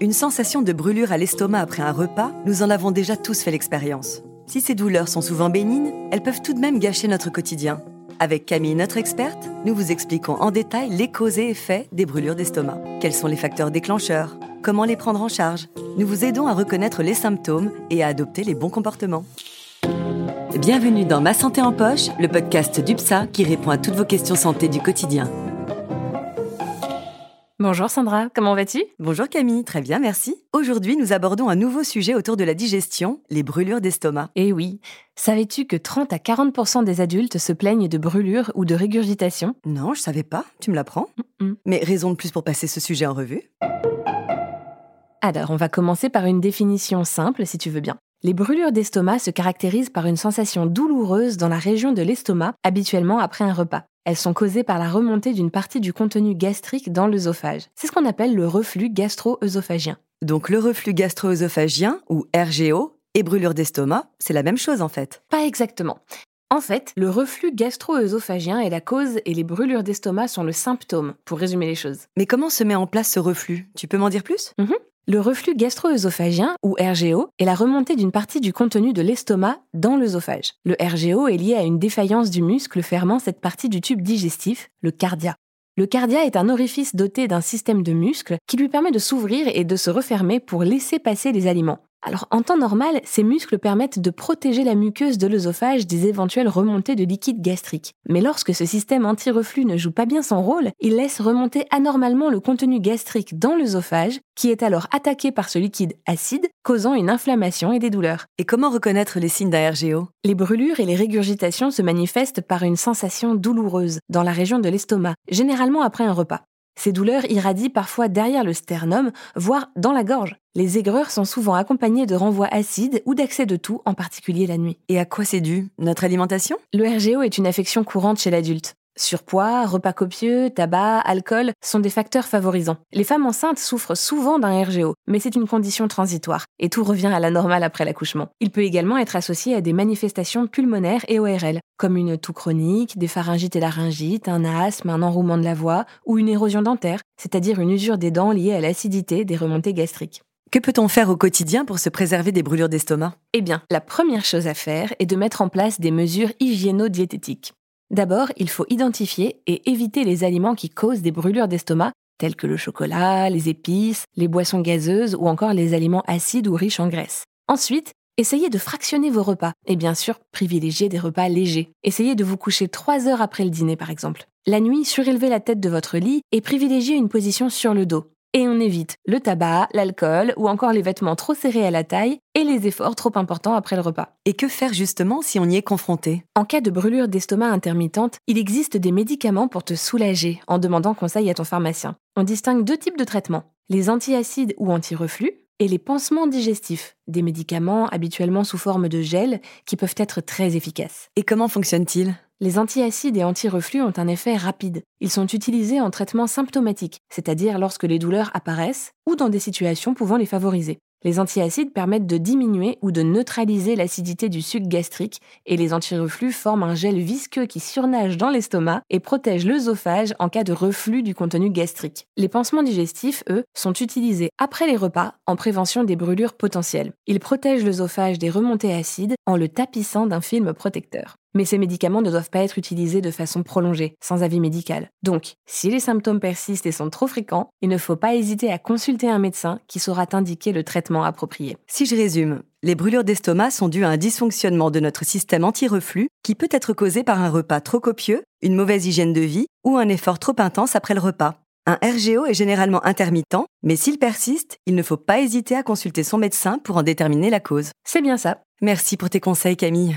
Une sensation de brûlure à l'estomac après un repas, nous en avons déjà tous fait l'expérience. Si ces douleurs sont souvent bénignes, elles peuvent tout de même gâcher notre quotidien. Avec Camille, notre experte, nous vous expliquons en détail les causes et effets des brûlures d'estomac. Quels sont les facteurs déclencheurs? Comment les prendre en charge? Nous vous aidons à reconnaître les symptômes et à adopter les bons comportements. Bienvenue dans Ma Santé en Poche, le podcast d'UPSA qui répond à toutes vos questions santé du quotidien. Bonjour Sandra, comment vas-tu? Bonjour Camille, très bien, merci. Aujourd'hui, nous abordons un nouveau sujet autour de la digestion, les brûlures d'estomac. Eh oui, savais-tu que 30 à 40% des adultes se plaignent de brûlures ou de régurgitation? Non, je savais pas, tu me l'apprends. Mais raison de plus pour passer ce sujet en revue. Alors, on va commencer par une définition simple si tu veux bien. Les brûlures d'estomac se caractérisent par une sensation douloureuse dans la région de l'estomac, habituellement après un repas. Elles sont causées par la remontée d'une partie du contenu gastrique dans l'œsophage. C'est ce qu'on appelle le reflux gastro-œsophagien. Donc le reflux gastro-œsophagien, ou RGO, et brûlure d'estomac, c'est la même chose en fait. Pas exactement. En fait, le reflux gastro-œsophagien est la cause et les brûlures d'estomac sont le symptôme, pour résumer les choses. Mais comment se met en place ce reflux? Tu peux m'en dire plus? Mhm. Le reflux gastro-œsophagien, ou RGO, est la remontée d'une partie du contenu de l'estomac dans l'œsophage. Le RGO est lié à une défaillance du muscle fermant cette partie du tube digestif, le cardia. Le cardia est un orifice doté d'un système de muscles qui lui permet de s'ouvrir et de se refermer pour laisser passer les aliments. Alors en temps normal, ces muscles permettent de protéger la muqueuse de l'œsophage des éventuelles remontées de liquide gastrique. Mais lorsque ce système anti-reflux ne joue pas bien son rôle, il laisse remonter anormalement le contenu gastrique dans l'œsophage, qui est alors attaqué par ce liquide acide, causant une inflammation et des douleurs. Et comment reconnaître les signes d'un RGO Les brûlures et les régurgitations se manifestent par une sensation douloureuse dans la région de l'estomac, généralement après un repas. Ces douleurs irradient parfois derrière le sternum, voire dans la gorge. Les aigreurs sont souvent accompagnées de renvois acides ou d'accès de toux, en particulier la nuit. Et à quoi c'est dû? Notre alimentation? Le RGO est une affection courante chez l'adulte. Surpoids, repas copieux, tabac, alcool sont des facteurs favorisants. Les femmes enceintes souffrent souvent d'un RGO, mais c'est une condition transitoire, et tout revient à la normale après l'accouchement. Il peut également être associé à des manifestations pulmonaires et ORL, comme une toux chronique, des pharyngites et laryngites, un asthme, un enrouement de la voix, ou une érosion dentaire, c'est-à-dire une usure des dents liée à l'acidité des remontées gastriques. Que peut-on faire au quotidien pour se préserver des brûlures d'estomac? Eh bien, la première chose à faire est de mettre en place des mesures hygiéno-diététiques. D'abord, il faut identifier et éviter les aliments qui causent des brûlures d'estomac, tels que le chocolat, les épices, les boissons gazeuses ou encore les aliments acides ou riches en graisse. Ensuite, essayez de fractionner vos repas et bien sûr, privilégiez des repas légers. Essayez de vous coucher 3 heures après le dîner par exemple. La nuit, surélevez la tête de votre lit et privilégiez une position sur le dos. Et on évite le tabac, l'alcool ou encore les vêtements trop serrés à la taille et les efforts trop importants après le repas. Et que faire justement si on y est confronté? En cas de brûlure d'estomac intermittente, il existe des médicaments pour te soulager en demandant conseil à ton pharmacien. On distingue deux types de traitements, les antiacides ou anti-reflux et les pansements digestifs, des médicaments habituellement sous forme de gel qui peuvent être très efficaces. Et comment fonctionne-t-il Les antiacides et anti-reflux ont un effet rapide. Ils sont utilisés en traitement symptomatique, c'est-à-dire lorsque les douleurs apparaissent ou dans des situations pouvant les favoriser. Les antiacides permettent de diminuer ou de neutraliser l'acidité du suc gastrique et les antireflux forment un gel visqueux qui surnage dans l'estomac et protège l'œsophage en cas de reflux du contenu gastrique. Les pansements digestifs, eux, sont utilisés après les repas en prévention des brûlures potentielles. Ils protègent l'œsophage des remontées acides en le tapissant d'un film protecteur. Mais ces médicaments ne doivent pas être utilisés de façon prolongée, sans avis médical. Donc, si les symptômes persistent et sont trop fréquents, il ne faut pas hésiter à consulter un médecin qui saura t'indiquer le traitement approprié. Si je résume, les brûlures d'estomac sont dues à un dysfonctionnement de notre système anti-reflux qui peut être causé par un repas trop copieux, une mauvaise hygiène de vie ou un effort trop intense après le repas. Un RGO est généralement intermittent, mais s'il persiste, il ne faut pas hésiter à consulter son médecin pour en déterminer la cause. C'est bien ça. Merci pour tes conseils Camille.